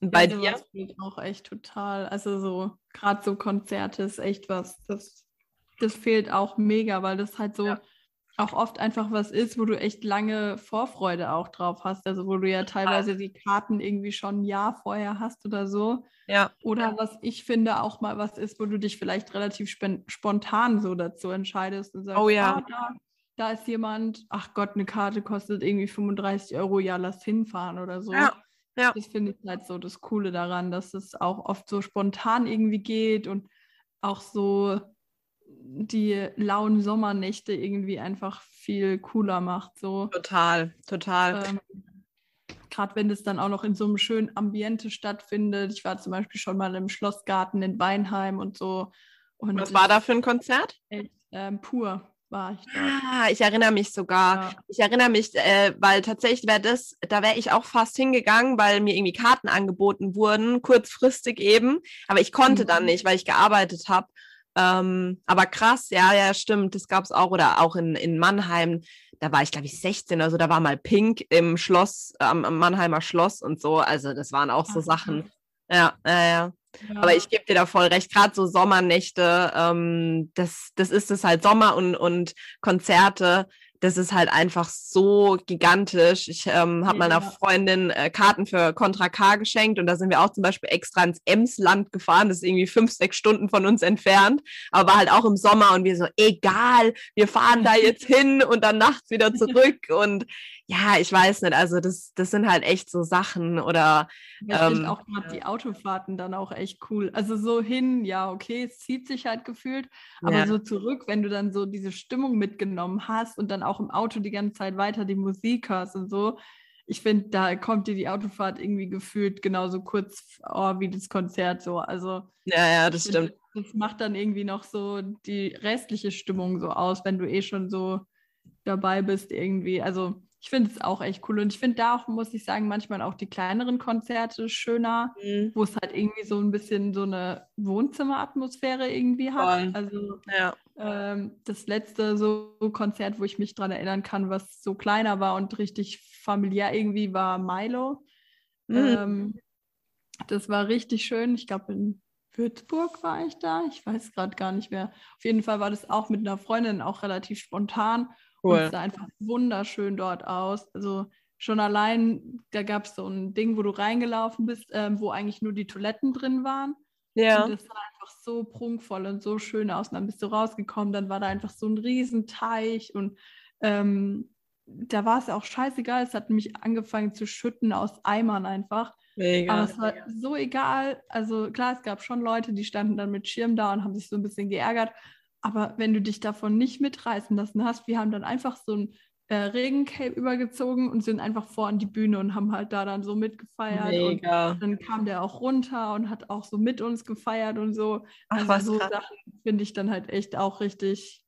Und bei ja, dir? auch echt total. Also so, gerade so Konzerte ist echt was, das das fehlt auch mega, weil das halt so ja. auch oft einfach was ist, wo du echt lange Vorfreude auch drauf hast. Also wo du ja teilweise die Karten irgendwie schon ein Jahr vorher hast oder so. Ja. Oder was ich finde auch mal was ist, wo du dich vielleicht relativ spontan so dazu entscheidest und sagst, oh ja. Ah, da, da ist jemand, ach Gott, eine Karte kostet irgendwie 35 Euro, ja, lass hinfahren oder so. Ja. Ja. Das finde ich halt so das Coole daran, dass es auch oft so spontan irgendwie geht und auch so die lauen Sommernächte irgendwie einfach viel cooler macht. So. Total, total. Ähm, Gerade wenn es dann auch noch in so einem schönen Ambiente stattfindet. Ich war zum Beispiel schon mal im Schlossgarten in Weinheim und so. Und Was war da für ein Konzert? Echt, ähm, pur war ich da. Ah, ich erinnere mich sogar. Ja. Ich erinnere mich, äh, weil tatsächlich wäre das, da wäre ich auch fast hingegangen, weil mir irgendwie Karten angeboten wurden, kurzfristig eben. Aber ich konnte mhm. dann nicht, weil ich gearbeitet habe. Ähm, aber krass, ja, ja, stimmt, das gab es auch. Oder auch in, in Mannheim, da war ich, glaube ich, 16, also da war mal Pink im Schloss, am, am Mannheimer Schloss und so. Also das waren auch so Sachen. Ja, ja, ja. Ja. Aber ich gebe dir da voll recht, gerade so Sommernächte, ähm, das, das ist es halt Sommer und, und Konzerte, das ist halt einfach so gigantisch. Ich ähm, habe ja. meiner Freundin äh, Karten für Contra K geschenkt und da sind wir auch zum Beispiel extra ins Emsland gefahren. Das ist irgendwie fünf, sechs Stunden von uns entfernt, aber war halt auch im Sommer und wir so, egal, wir fahren da *laughs* jetzt hin und dann nachts wieder zurück und ja, ich weiß nicht, also das, das sind halt echt so Sachen oder. Ja, ich ähm, auch die Autofahrten dann auch echt cool. Also so hin, ja, okay, es zieht sich halt gefühlt, aber ja. so zurück, wenn du dann so diese Stimmung mitgenommen hast und dann auch im Auto die ganze Zeit weiter die Musik hörst und so. Ich finde, da kommt dir die Autofahrt irgendwie gefühlt genauso kurz oh, wie das Konzert so. Also ja, ja, das stimmt. das macht dann irgendwie noch so die restliche Stimmung so aus, wenn du eh schon so dabei bist irgendwie. Also ich finde es auch echt cool. Und ich finde da auch, muss ich sagen, manchmal auch die kleineren Konzerte schöner, mhm. wo es halt irgendwie so ein bisschen so eine Wohnzimmeratmosphäre irgendwie hat. Voll. Also ja. ähm, das letzte so Konzert, wo ich mich daran erinnern kann, was so kleiner war und richtig familiär irgendwie, war Milo. Mhm. Ähm, das war richtig schön. Ich glaube, in Würzburg war ich da. Ich weiß gerade gar nicht mehr. Auf jeden Fall war das auch mit einer Freundin auch relativ spontan. Cool. Es sah einfach wunderschön dort aus. Also schon allein, da gab es so ein Ding, wo du reingelaufen bist, ähm, wo eigentlich nur die Toiletten drin waren. Ja. Und das sah einfach so prunkvoll und so schön aus. Und dann bist du rausgekommen, dann war da einfach so ein Riesenteich und ähm, da war es auch scheißegal. Es hat mich angefangen zu schütten aus Eimern einfach. Mega. Aber es war so egal. Also klar, es gab schon Leute, die standen dann mit Schirm da und haben sich so ein bisschen geärgert. Aber wenn du dich davon nicht mitreißen lassen hast, wir haben dann einfach so ein äh, Regencape übergezogen und sind einfach vor an die Bühne und haben halt da dann so mitgefeiert. Mega. Und dann kam der auch runter und hat auch so mit uns gefeiert und so. Ach, also so krass. Sachen finde ich dann halt echt auch richtig,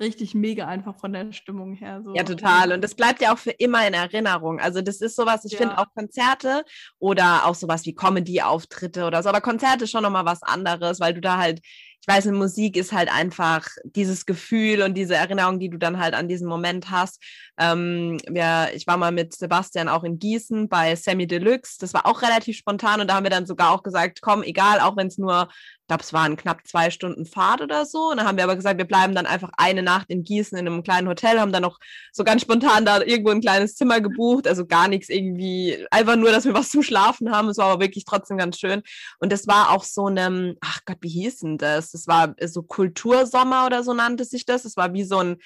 richtig mega einfach von der Stimmung her. So. Ja, total. Und das bleibt ja auch für immer in Erinnerung. Also das ist sowas, ich ja. finde auch Konzerte oder auch sowas wie Comedy-Auftritte oder so, aber Konzerte ist schon nochmal was anderes, weil du da halt ich weiß, in Musik ist halt einfach dieses Gefühl und diese Erinnerung, die du dann halt an diesen Moment hast. Ähm, ja, ich war mal mit Sebastian auch in Gießen bei Sammy Deluxe. Das war auch relativ spontan und da haben wir dann sogar auch gesagt, komm, egal, auch wenn es nur glaube, es waren knapp zwei Stunden Fahrt oder so. Und dann haben wir aber gesagt, wir bleiben dann einfach eine Nacht in Gießen in einem kleinen Hotel, haben dann noch so ganz spontan da irgendwo ein kleines Zimmer gebucht. Also gar nichts irgendwie, einfach nur, dass wir was zum Schlafen haben. Es war aber wirklich trotzdem ganz schön. Und das war auch so einem, ach Gott, wie hieß denn das? Das. War so Kultursommer oder so nannte sich das. Es war wie so ein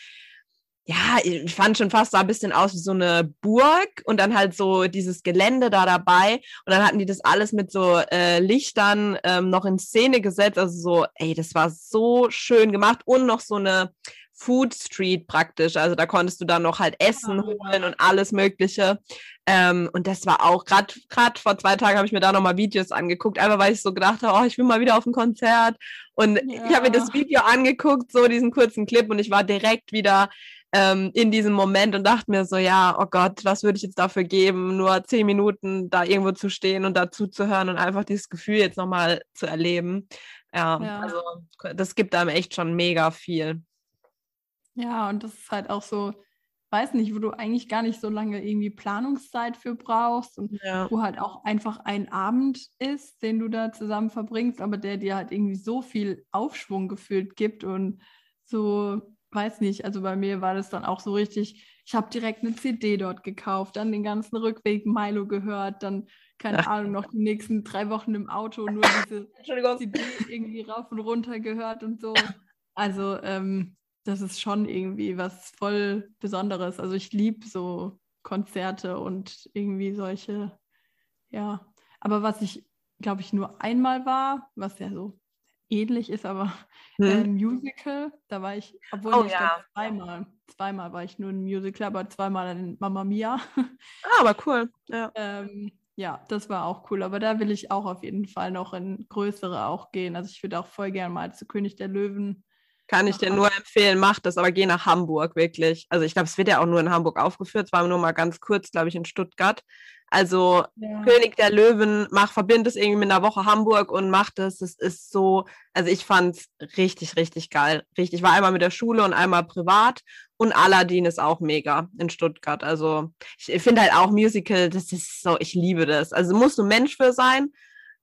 ja, ich fand schon fast sah ein bisschen aus wie so eine Burg und dann halt so dieses Gelände da dabei. Und dann hatten die das alles mit so äh, Lichtern ähm, noch in Szene gesetzt, also so, ey, das war so schön gemacht und noch so eine Food Street praktisch, also da konntest du dann noch halt Essen holen und alles Mögliche ähm, und das war auch gerade gerade vor zwei Tagen habe ich mir da nochmal Videos angeguckt, einfach weil ich so gedacht habe, oh, ich will mal wieder auf ein Konzert und ja. ich habe mir das Video angeguckt, so diesen kurzen Clip und ich war direkt wieder ähm, in diesem Moment und dachte mir so, ja, oh Gott, was würde ich jetzt dafür geben, nur zehn Minuten da irgendwo zu stehen und dazu zu hören und einfach dieses Gefühl jetzt nochmal zu erleben. Ja, ja, also das gibt einem echt schon mega viel. Ja, und das ist halt auch so, weiß nicht, wo du eigentlich gar nicht so lange irgendwie Planungszeit für brauchst und ja. wo halt auch einfach ein Abend ist, den du da zusammen verbringst, aber der dir halt irgendwie so viel Aufschwung gefühlt gibt und so weiß nicht, also bei mir war das dann auch so richtig, ich habe direkt eine CD dort gekauft, dann den ganzen Rückweg Milo gehört, dann, keine Ach. Ahnung, noch die nächsten drei Wochen im Auto nur diese *laughs* CD irgendwie rauf und runter gehört und so. Also ähm, das ist schon irgendwie was voll Besonderes. Also ich liebe so Konzerte und irgendwie solche, ja. Aber was ich, glaube ich, nur einmal war, was ja so ähnlich ist, aber hm. äh, Musical, da war ich, obwohl oh, ich ja. zweimal, zweimal war ich nur ein Musical, aber zweimal in Mamma Mia. Ah, aber cool. Ja. ähm, ja, das war auch cool, aber da will ich auch auf jeden Fall noch in größere auch gehen. Also ich würde auch voll gerne mal zu König der Löwen. Kann ich dir nur empfehlen, mach das, aber geh nach Hamburg, wirklich. Also ich glaube, es wird ja auch nur in Hamburg aufgeführt, es war nur mal ganz kurz, glaube ich, in Stuttgart. Also ja. König der Löwen, mach, verbind es irgendwie mit einer Woche Hamburg und mach das. Das ist so, also ich fand es richtig, richtig geil. Richtig. Ich war einmal mit der Schule und einmal privat und Aladdin ist auch mega in Stuttgart. Also ich finde halt auch Musical, das ist so, ich liebe das. Also musst du Mensch für sein,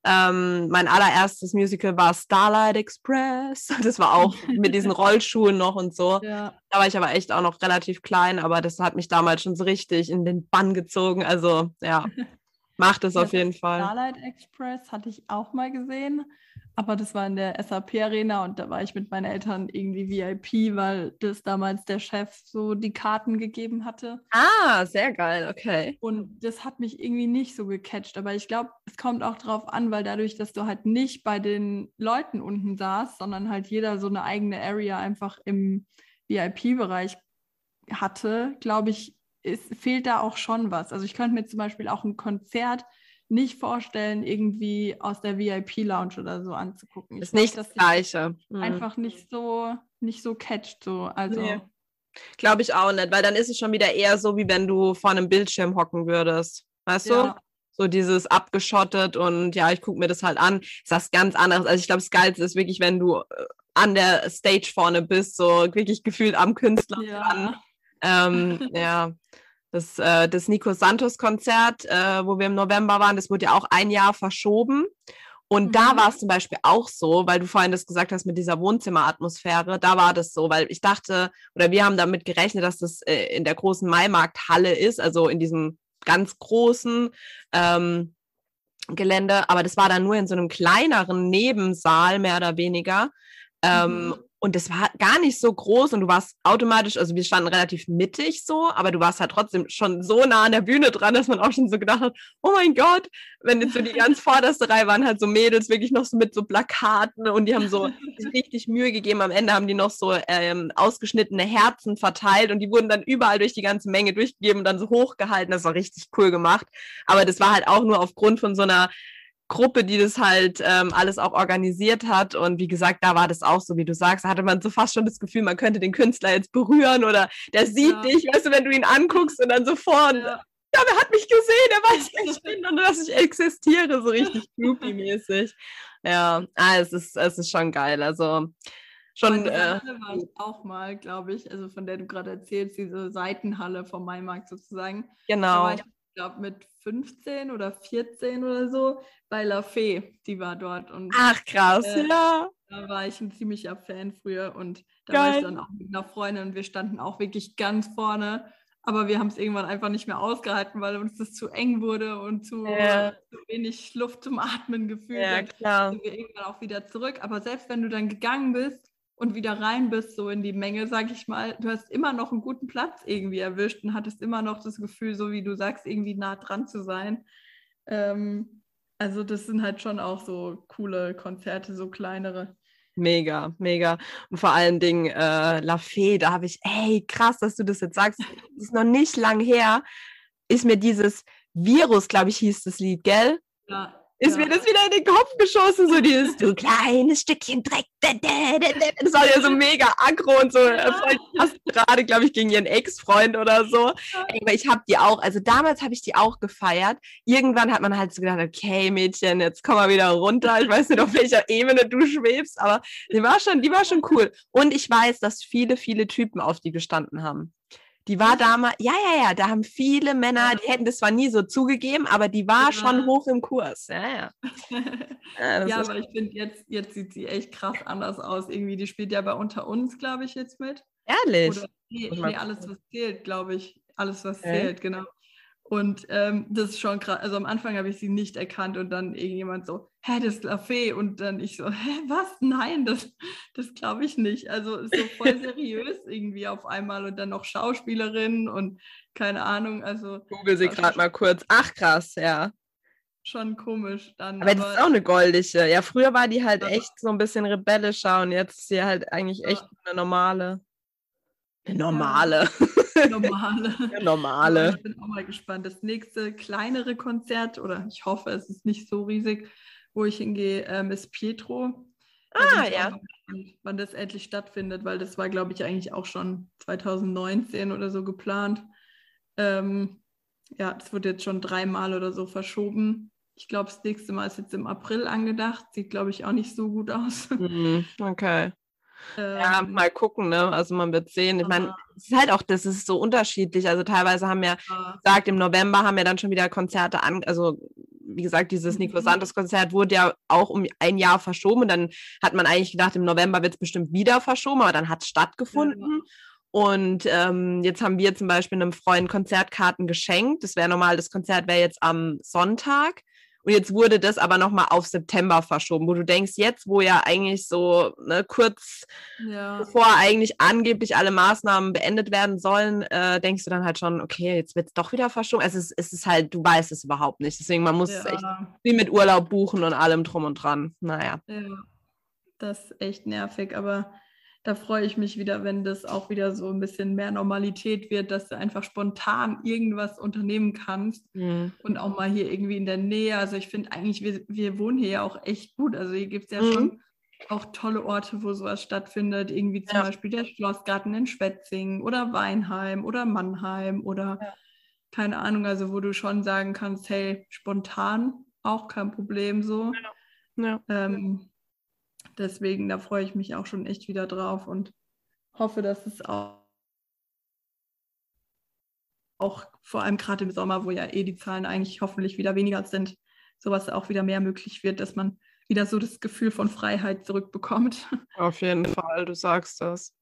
ähm, mein allererstes Musical war Starlight Express. *laughs* Das war auch mit diesen *laughs* Rollschuhen noch und so. Ja. Da war ich aber echt auch noch relativ klein, aber das hat mich damals schon so richtig in den Bann gezogen. Also ja, *laughs* macht es auf jeden Fall. Starlight Express hatte ich auch mal gesehen. Aber das war in der SAP-Arena und da war ich mit meinen Eltern irgendwie VIP, weil das damals der Chef so die Karten gegeben hatte. Ah, sehr geil, okay. Und das hat mich irgendwie nicht so gecatcht. Aber ich glaube, es kommt auch drauf an, weil dadurch, dass du halt nicht bei den Leuten unten saßt, sondern halt jeder so eine eigene Area einfach im VIP-Bereich hatte, glaube ich, es fehlt da auch schon was. Also ich könnte mir zum Beispiel auch ein Konzert nicht vorstellen, irgendwie aus der VIP-Lounge oder so anzugucken. Ich ist nicht das Gleiche. Mhm. Einfach nicht so, nicht so catcht so. Also. Nee. Glaube ich auch nicht, weil dann ist es schon wieder eher so, wie wenn du vor einem Bildschirm hocken würdest. Weißt ja. du? So dieses abgeschottet und ja, ich gucke mir das halt an. Ist das ganz anderes. Also ich glaube, das Geilste ist wirklich, wenn du äh, an der Stage vorne bist, so wirklich gefühlt am Künstler ja. dran. Ähm, *laughs* ja, das, äh, das Nico Santos Konzert, äh, wo wir im November waren, das wurde ja auch ein Jahr verschoben. Und mhm. da war es zum Beispiel auch so, weil du vorhin das gesagt hast mit dieser Wohnzimmeratmosphäre, da war das so, weil ich dachte, oder wir haben damit gerechnet, dass das äh, in der großen Maimarkthalle ist, also in diesem ganz großen ähm, Gelände, aber das war dann nur in so einem kleineren Nebensaal, mehr oder weniger. Ähm, mhm. Und das war gar nicht so groß und du warst automatisch, also wir standen relativ mittig so, aber du warst halt trotzdem schon so nah an der Bühne dran, dass man auch schon so gedacht hat, oh mein Gott, wenn jetzt so die ganz *laughs* vorderste Reihe waren halt so Mädels wirklich noch so mit so Plakaten und die haben so *laughs* richtig Mühe gegeben. Am Ende haben die noch so ähm, ausgeschnittene Herzen verteilt und die wurden dann überall durch die ganze Menge durchgegeben und dann so hochgehalten. Das war richtig cool gemacht. Aber das war halt auch nur aufgrund von so einer Gruppe, die das halt ähm, alles auch organisiert hat. Und wie gesagt, da war das auch so, wie du sagst, da hatte man so fast schon das Gefühl, man könnte den Künstler jetzt berühren oder der sieht ja. dich, weißt du, wenn du ihn anguckst und dann so vorne. Ja. ja, wer hat mich gesehen? Der weiß, wer ich *laughs* bin und dass ich existiere, so richtig groupie-mäßig. Ja, ah, es, ist, es ist schon geil. Also schon. Äh, war ich auch mal, glaube ich, also von der du gerade erzählst, diese Seitenhalle vom Maimarkt sozusagen. Genau. ich glaube, mit 15 oder 14 oder so bei La Fee, die war dort. Und, Ach, krass, äh, ja. Da war ich ein ziemlicher Fan früher und da Geil. war ich dann auch mit einer Freundin und wir standen auch wirklich ganz vorne. Aber wir haben es irgendwann einfach nicht mehr ausgehalten, weil uns das zu eng wurde und zu, ja. zu wenig Luft zum Atmen gefühlt. Ja, klar. Sind wir irgendwann auch wieder zurück. Aber selbst wenn du dann gegangen bist, und wieder rein bist, so in die Menge, sag ich mal, du hast immer noch einen guten Platz irgendwie erwischt und hattest immer noch das Gefühl, so wie du sagst, irgendwie nah dran zu sein. Ähm, also das sind halt schon auch so coole Konzerte, so kleinere. Mega, mega. Und vor allen Dingen äh, La Fee, da habe ich, ey, krass, dass du das jetzt sagst. Das ist noch nicht lang her, ist mir dieses Virus, glaube ich, hieß das Lied, gell? Ja, ist mir das wieder in den Kopf geschossen, so dieses du kleines Stückchen Dreck. Das war ja so mega aggro und so. Fast gerade, glaube ich, gegen ihren Ex-Freund oder so. Aber ich habe die auch, also damals habe ich die auch gefeiert. Irgendwann hat man halt so gedacht, okay, Mädchen, jetzt komm mal wieder runter. Ich weiß nicht, auf welcher Ebene du schwebst, aber die war schon, die war schon cool. Und ich weiß, dass viele, viele Typen auf die gestanden haben. Die war damals, ja, ja, ja, da haben viele Männer, die hätten das zwar nie so zugegeben, aber die war ja. schon hoch im Kurs. Ja, ja. *laughs* ja, ja aber ich finde, jetzt, jetzt sieht sie echt krass anders aus. Irgendwie, die spielt ja bei Unter uns, glaube ich, jetzt mit. Ehrlich? Oder, nee, nee alles, was zählt, glaube ich. Alles, was okay. zählt, genau. Und ähm, das ist schon krass. Also am Anfang habe ich sie nicht erkannt und dann irgendjemand so, hä, das ist La Fee. Und dann ich so, hä, was? Nein, das, das glaube ich nicht. Also ist so voll seriös *laughs* irgendwie auf einmal und dann noch Schauspielerin und keine Ahnung. Also Google sie gerade mal kurz. Ach krass, ja. Schon komisch dann. Aber, aber das ist auch eine goldige. Ja, früher war die halt ja. echt so ein bisschen rebellischer und jetzt ist sie halt eigentlich echt eine normale. Eine normale. *laughs* Ja. Normale. Eine normale. Ich bin auch mal gespannt. Das nächste kleinere Konzert, oder ich hoffe, es ist nicht so riesig, wo ich hingehe, ähm, ist Pietro. Ah, ja. Gespannt, wann das endlich stattfindet, weil das war, glaube ich, eigentlich auch schon 2019 oder so geplant. Ähm, ja, das wird jetzt schon dreimal oder so verschoben. Ich glaube, das nächste Mal ist jetzt im April angedacht. Sieht, glaube ich, auch nicht so gut aus. Mhm, okay. Ja, ähm, mal gucken, ne? Also man wird sehen. Ich meine, es ist halt auch, das ist so unterschiedlich. Also teilweise haben wir gesagt, im November haben wir dann schon wieder Konzerte an, also wie gesagt, dieses Nico mhm. Santos Konzert wurde ja auch um ein Jahr verschoben. Und dann hat man eigentlich gedacht, im November wird es bestimmt wieder verschoben, aber dann hat es stattgefunden. Ja. Und ähm, jetzt haben wir zum Beispiel einem Freund Konzertkarten geschenkt. Das wäre normal, das Konzert wäre jetzt am Sonntag. Und jetzt wurde das aber nochmal auf September verschoben, wo du denkst, jetzt, wo ja eigentlich so ne, kurz ja. bevor eigentlich angeblich alle Maßnahmen beendet werden sollen, äh, denkst du dann halt schon, okay, jetzt wird es doch wieder verschoben. Es ist, es ist halt, du weißt es überhaupt nicht. Deswegen, man muss ja. es echt wie mit Urlaub buchen und allem drum und dran. Naja. Ja, das ist echt nervig, aber da freue ich mich wieder, wenn das auch wieder so ein bisschen mehr Normalität wird, dass du einfach spontan irgendwas unternehmen kannst mhm. und auch mal hier irgendwie in der Nähe. Also ich finde eigentlich, wir, wir wohnen hier ja auch echt gut. Also hier gibt es ja mhm. schon auch tolle Orte, wo sowas stattfindet. Irgendwie zum ja. Beispiel der Schlossgarten in Schwetzingen oder Weinheim oder Mannheim oder ja. keine Ahnung, also wo du schon sagen kannst, hey, spontan auch kein Problem so. Ja. Ähm, deswegen, da freue ich mich auch schon echt wieder drauf und hoffe, dass es auch, auch vor allem gerade im Sommer, wo ja eh die Zahlen eigentlich hoffentlich wieder weniger sind, sowas auch wieder mehr möglich wird, dass man wieder so das Gefühl von Freiheit zurückbekommt. Auf jeden Fall, du sagst das.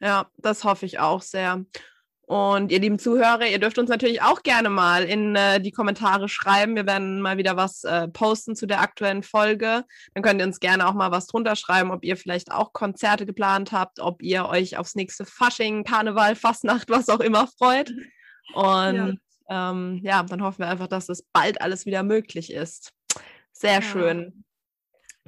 Ja, das hoffe ich auch sehr. Und ihr lieben Zuhörer, ihr dürft uns natürlich auch gerne mal in äh, die Kommentare schreiben. Wir werden mal wieder was äh, posten zu der aktuellen Folge. Dann könnt ihr uns gerne auch mal was drunter schreiben, ob ihr vielleicht auch Konzerte geplant habt, ob ihr euch aufs nächste Fasching, Karneval, Fastnacht, was auch immer freut. Und ja, ähm, ja dann hoffen wir einfach, dass das bald alles wieder möglich ist. Sehr ja. schön.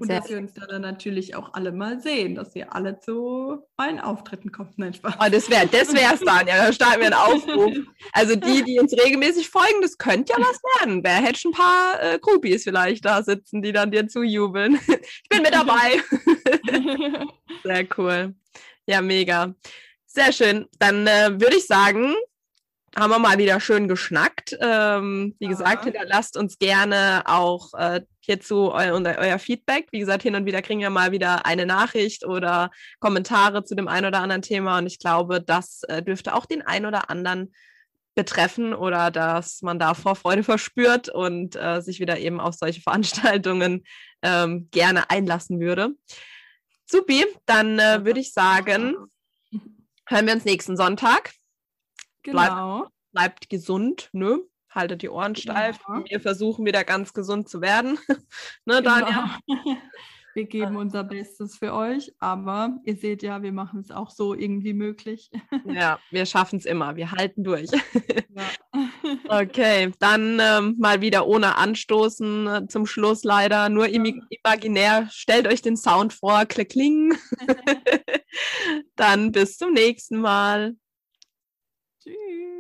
Und Sehr dass wir uns dann natürlich auch alle mal sehen, dass ihr alle zu meinen Auftritten kommt. Nein, Spaß. Oh, das wäre das wär's dann, ja. Da starten wir einen Aufruf. Also die, die uns regelmäßig folgen, das könnte ja was werden. Wer hätte schon ein paar äh, Groupies vielleicht da sitzen, die dann dir zujubeln. ich bin mit dabei. *laughs* Sehr cool. Ja, mega. Sehr schön. Dann äh, würde ich sagen, haben wir mal wieder schön geschnackt. Ähm, wie ja. gesagt, hinterlasst uns gerne auch äh, hierzu eu euer Feedback. Wie gesagt, hin und wieder kriegen wir mal wieder eine Nachricht oder Kommentare zu dem einen oder anderen Thema. Und ich glaube, das äh, dürfte auch den einen oder anderen betreffen oder dass man da Vorfreude verspürt und äh, sich wieder eben auf solche *laughs* Veranstaltungen ähm, gerne einlassen würde. Supi, dann äh, würde ich sagen, *laughs* hören wir uns nächsten Sonntag. Genau. Bleibt, bleibt gesund, ne? Haltet die Ohren steif. Genau. Wir versuchen wieder ganz gesund zu werden. *laughs* ne, genau. Daniel? *laughs* Wir geben unser Bestes für euch, aber ihr seht ja, wir machen es auch so irgendwie möglich. *laughs* ja, wir schaffen es immer. Wir halten durch. Ja. okay, dann ähm, mal wieder ohne Anstoßen äh, zum Schluss leider. Nur im imaginär. Stellt euch den Sound vor. Klick, kling. dann bis zum nächsten Mal. Tschüss.